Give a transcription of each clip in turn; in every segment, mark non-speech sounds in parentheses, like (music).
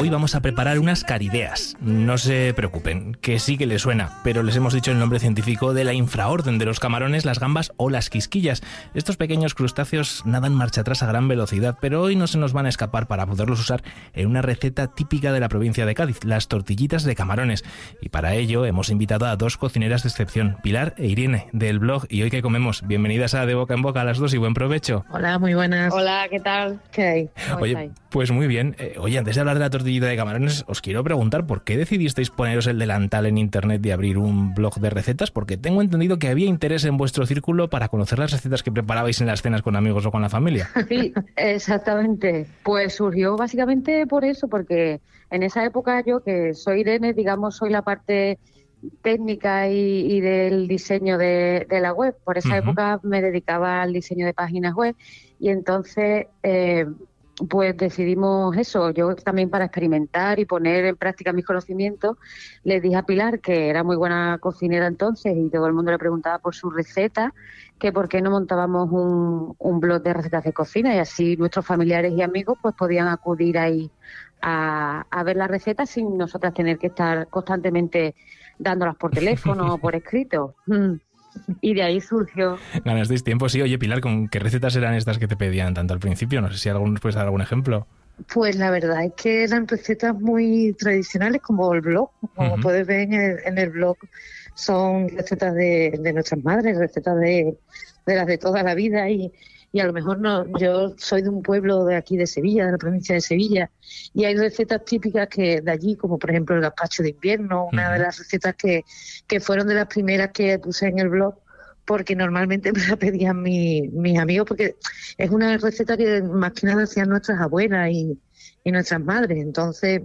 Hoy vamos a preparar unas carideas. No se preocupen, que sí que les suena, pero les hemos dicho el nombre científico de la infraorden de los camarones, las gambas o las quisquillas. Estos pequeños crustáceos nadan marcha atrás a gran velocidad, pero hoy no se nos van a escapar para poderlos usar en una receta típica de la provincia de Cádiz, las tortillitas de camarones. Y para ello hemos invitado a dos cocineras de excepción, Pilar e Irene, del blog Y hoy que comemos. Bienvenidas a De Boca en Boca a las dos y buen provecho. Hola, muy buenas. Hola, ¿qué tal? ¿Qué hay? Oye, pues muy bien. Eh, oye, antes de hablar de la de camarones, os quiero preguntar por qué decidisteis poneros el delantal en internet y abrir un blog de recetas, porque tengo entendido que había interés en vuestro círculo para conocer las recetas que preparabais en las cenas con amigos o con la familia. (laughs) Sí, exactamente. Pues surgió básicamente por eso, porque en esa época yo, que soy Irene, digamos, soy la parte técnica y, del diseño de, la web. Por esa época me dedicaba al diseño de páginas web y entonces eh, pues decidimos eso. Yo también para experimentar y poner en práctica mis conocimientos, le dije a Pilar, que era muy buena cocinera entonces y todo el mundo le preguntaba por su receta, que por qué no montábamos un, un blog de recetas de cocina y así nuestros familiares y amigos pues podían acudir ahí a, a ver las recetas sin nosotras tener que estar constantemente dándolas por (laughs) teléfono o por escrito. Y de ahí surgió. Ganasteis tiempo, sí. Oye, Pilar, ¿con qué recetas eran estas que te pedían tanto al principio? No sé si algunos puedes dar algún ejemplo. Pues la verdad es que eran recetas muy tradicionales como el blog. Como puedes ver en el, blog, son recetas de, de nuestras madres, recetas de, de las de toda la vida y, y a lo mejor no, yo soy de un pueblo de aquí de Sevilla, de la provincia de Sevilla, y hay recetas típicas que de allí, como por ejemplo el gazpacho de invierno, una de las recetas que, que fueron de las primeras que puse en el blog, porque normalmente (laughs) me la pedían mis amigos, porque es una receta que más que nada hacían nuestras abuelas y, y nuestras madres, entonces,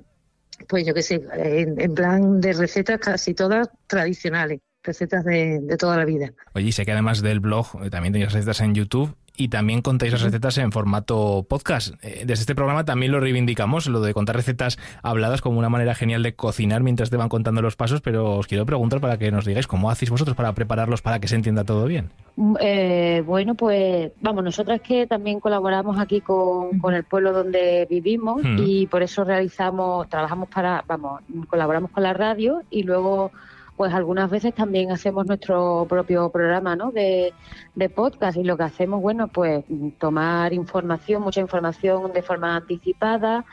pues yo qué sé, en, plan de recetas casi todas tradicionales recetas de, de, toda la vida. Oye, sé que además del blog eh, también tenéis recetas en YouTube y también contáis las recetas en formato podcast. Eh, desde este programa también lo reivindicamos, lo de contar recetas habladas como una manera genial de cocinar mientras te van contando los pasos, pero os quiero preguntar para que nos digáis cómo hacéis vosotros para prepararlos para que se entienda todo bien. Mm, eh, bueno, pues vamos, nosotras que también colaboramos aquí con, con el pueblo donde vivimos y por eso realizamos, trabajamos para, vamos, colaboramos con la radio y luego pues algunas veces también hacemos nuestro propio programa ¿no? de, de podcast y lo que hacemos, bueno, pues tomar información, mucha información de forma anticipada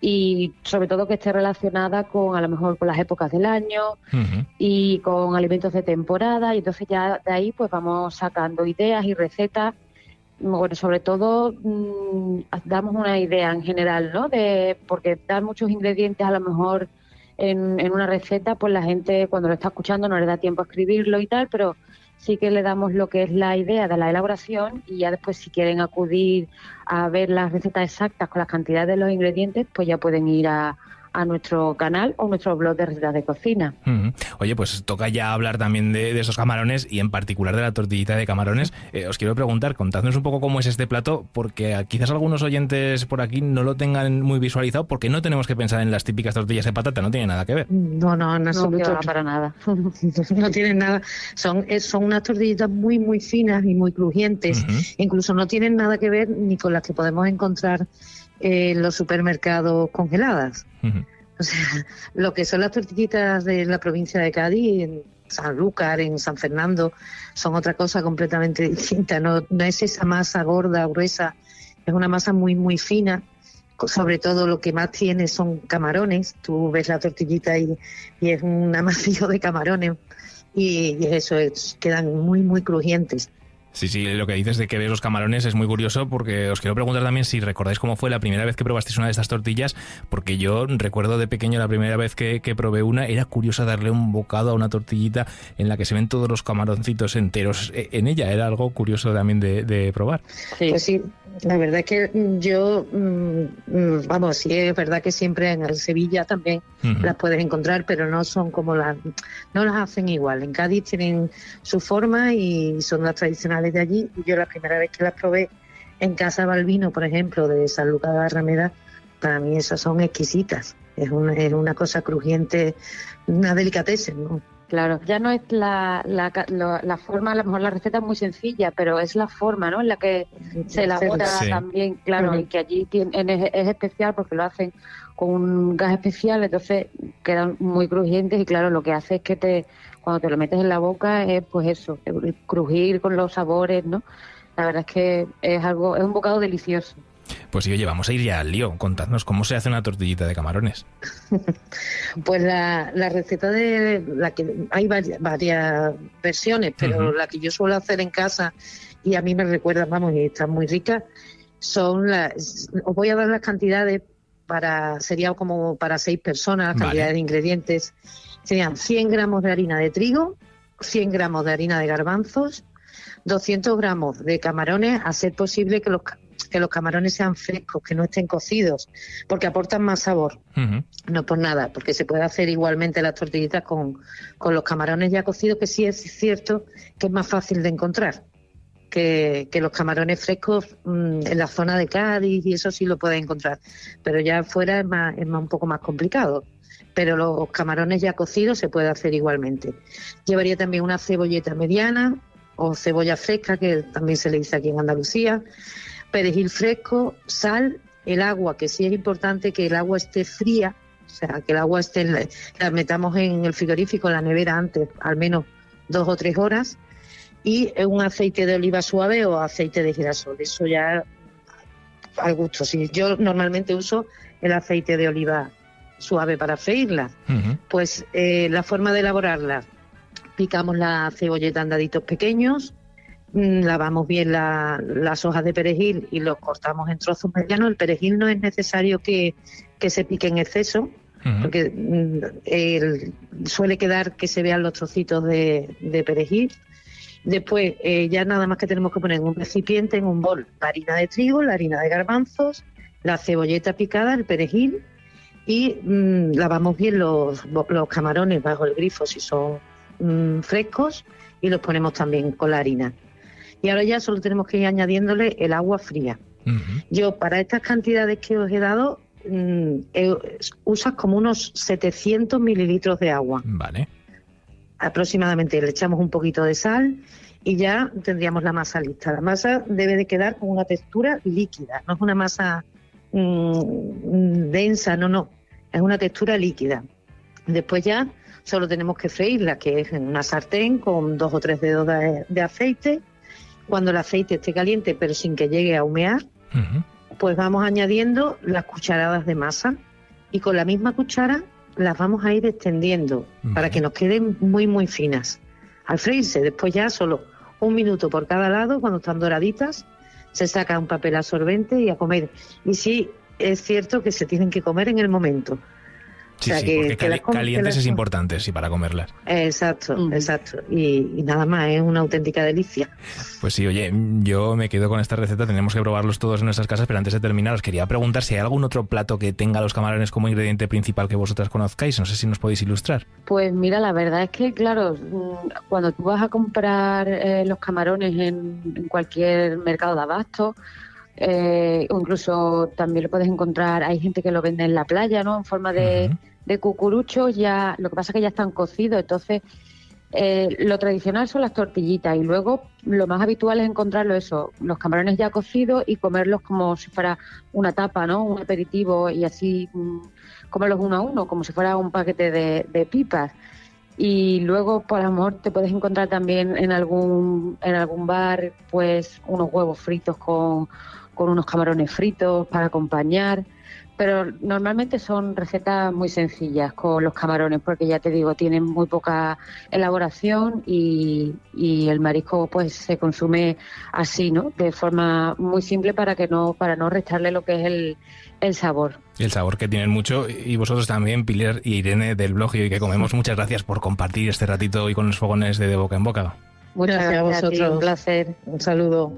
y sobre todo que esté relacionada con a lo mejor con las épocas del año y con alimentos de temporada y entonces ya de ahí pues vamos sacando ideas y recetas. Bueno sobre todo mm, damos una idea en general no de porque dar muchos ingredientes a lo mejor en, una receta, pues la gente cuando lo está escuchando no le da tiempo a escribirlo y tal, pero sí que le damos lo que es la idea de la elaboración y ya después si quieren acudir a ver las recetas exactas con las cantidades de los ingredientes, pues ya pueden ir a, a nuestro canal o nuestro blog de recetas de cocina. Oye, pues toca ya hablar también de, esos camarones y en particular de la tortillita de camarones. Eh, os quiero preguntar, contadnos un poco cómo es este plato, porque quizás algunos oyentes por aquí no lo tengan muy visualizado, porque no tenemos que pensar en las típicas tortillas de patata, no tiene nada que ver. No, no, en absoluto. No, para nada. (laughs) no tienen nada. Son, son unas tortillitas muy, muy finas y muy crujientes. Incluso no tienen nada que ver ni con las que podemos encontrar en los supermercados congeladas. O sea, lo que son las tortillitas de la provincia de Cádiz, en Sanlúcar, en San Fernando, son otra cosa completamente distinta. No, no es esa masa gorda, gruesa, es una masa muy, muy fina. Sobre todo lo que más tiene son camarones. Tú ves la tortillita y, y es un amasillo de camarones y, eso es, quedan muy, muy crujientes. Sí, sí, lo que dices de que ves los camarones es muy curioso porque os quiero preguntar también si recordáis cómo fue la primera vez que probasteis una de estas tortillas, porque yo recuerdo de pequeño la primera vez que, probé una, era curioso darle un bocado a una tortillita en la que se ven todos los camaroncitos enteros e, en ella, era algo curioso también de, probar. Sí. Pues sí, la verdad es que yo, mm, mm, vamos, sí es verdad que siempre en Sevilla también las puedes encontrar, pero no son como las, no las hacen igual. En Cádiz tienen su forma y son las tradicionales de allí. Yo la primera vez que las probé en Casa Balbino, por ejemplo, de San Lucas de Rameda, para mí esas son exquisitas. Es una, es una cosa crujiente, una delicatessen, ¿no? Claro, ya no es la, la, la, forma, a lo mejor la receta es muy sencilla, pero es la forma ¿no? en la que se elabora también, claro, y que allí tiene, es, especial porque lo hacen con un gas especial, entonces quedan muy crujientes y claro, lo que hace es que te cuando te lo metes en la boca es pues eso, crujir con los sabores, ¿no? La verdad es que es algo, es un bocado delicioso. Pues sí, oye, vamos a ir ya al lío. Contadnos cómo se hace una tortillita de camarones. (laughs) pues la, receta de la que hay varias, versiones, pero la que yo suelo hacer en casa y a mí me recuerda, vamos, y está muy rica, son las. Os voy a dar las cantidades para sería como para seis personas, la cantidad de ingredientes. Serían 100 gramos de harina de trigo, 100 gramos de harina de garbanzos, 200 gramos de camarones, a ser posible que los que los camarones sean frescos, que no estén cocidos, porque aportan más sabor. No por nada, porque se puede hacer igualmente las tortillitas con, con los camarones ya cocidos, que sí es cierto que es más fácil de encontrar. Que, los camarones frescos mm, en la zona de Cádiz y eso sí lo puedes encontrar, pero ya afuera es, más, es más, un poco más complicado. Pero los camarones ya cocidos se puede hacer igualmente. Llevaría también una cebolleta mediana o cebolla fresca, que también se le dice aquí en Andalucía, perejil fresco, sal, el agua, que sí es importante que el agua esté fría, o sea, que el agua esté, la metamos en el frigorífico, en la nevera antes, al menos dos o tres horas, y un aceite de oliva suave o aceite de girasol. Eso ya al gusto. Si yo normalmente uso el aceite de oliva suave para freírla, pues eh, la forma de elaborarla, picamos la cebolleta en daditos pequeños, Mm, lavamos bien las hojas de perejil y los cortamos en trozos medianos. El perejil no es necesario que, se pique en exceso, porque mm, suele quedar que se vean los trocitos de, perejil. Después, eh, ya nada más que tenemos que poner en un recipiente, en un bol, la harina de trigo, la harina de garbanzos, la cebolleta picada, el perejil y mm, lavamos bien los, los, camarones bajo el grifo si son frescos y los ponemos también con la harina y ahora ya solo tenemos que ir añadiéndole el agua fría. Yo para estas cantidades que os he dado mm, usas como unos 700 mililitros de agua. Vale. Aproximadamente le echamos un poquito de sal y ya tendríamos la masa lista. La masa debe de quedar con una textura líquida, no es una masa mm, densa, no, no, es una textura líquida. Después ya solo tenemos que freírla, que es en una sartén con dos o tres dedos de aceite cuando el aceite esté caliente pero sin que llegue a humear, pues vamos añadiendo las cucharadas de masa y con la misma cuchara las vamos a ir extendiendo para que nos queden muy muy finas. Al freírse, después ya solo un minuto por cada lado, cuando están doraditas, se saca un papel absorbente y a comer. Y sí, es cierto que se tienen que comer en el momento. Sí, sí, porque calientes es importante, sí, para comerlas. Exacto, exacto. Y, nada más, es una auténtica delicia. Pues sí, oye, yo me quedo con esta receta, tenemos que probarlos todos en nuestras casas, pero antes de terminar os quería preguntar si hay algún otro plato que tenga los camarones como ingrediente principal que vosotras conozcáis, no sé si nos podéis ilustrar. Pues mira, la verdad es que, claro, mm, cuando tú vas a comprar eh, los camarones en cualquier mercado de abasto, eh, incluso también lo puedes encontrar, hay gente que lo vende en la playa, ¿no? En forma de, cucuruchos, ya, lo que pasa es que ya están cocidos, entonces eh, lo tradicional son las tortillitas y luego lo más habitual es encontrarlo eso, los camarones ya cocidos y comerlos como si fuera una tapa, ¿no? Un aperitivo y así mm, comerlos uno a uno, como si fuera un paquete de, de pipas y luego por amor te puedes encontrar también en algún en algún bar pues unos huevos fritos con con unos camarones fritos para acompañar. Pero normalmente son recetas muy sencillas con los camarones, porque ya te digo, tienen muy poca elaboración y, el marisco pues se consume así, ¿no? De forma muy simple para que no, para no restarle lo que es el, el sabor. El sabor que tienen mucho. Y vosotros también, Pilar y Irene del blog y que comemos, muchas gracias por compartir este ratito hoy con los fogones de, de boca en boca. Muchas gracias a vosotros. un placer. Un saludo.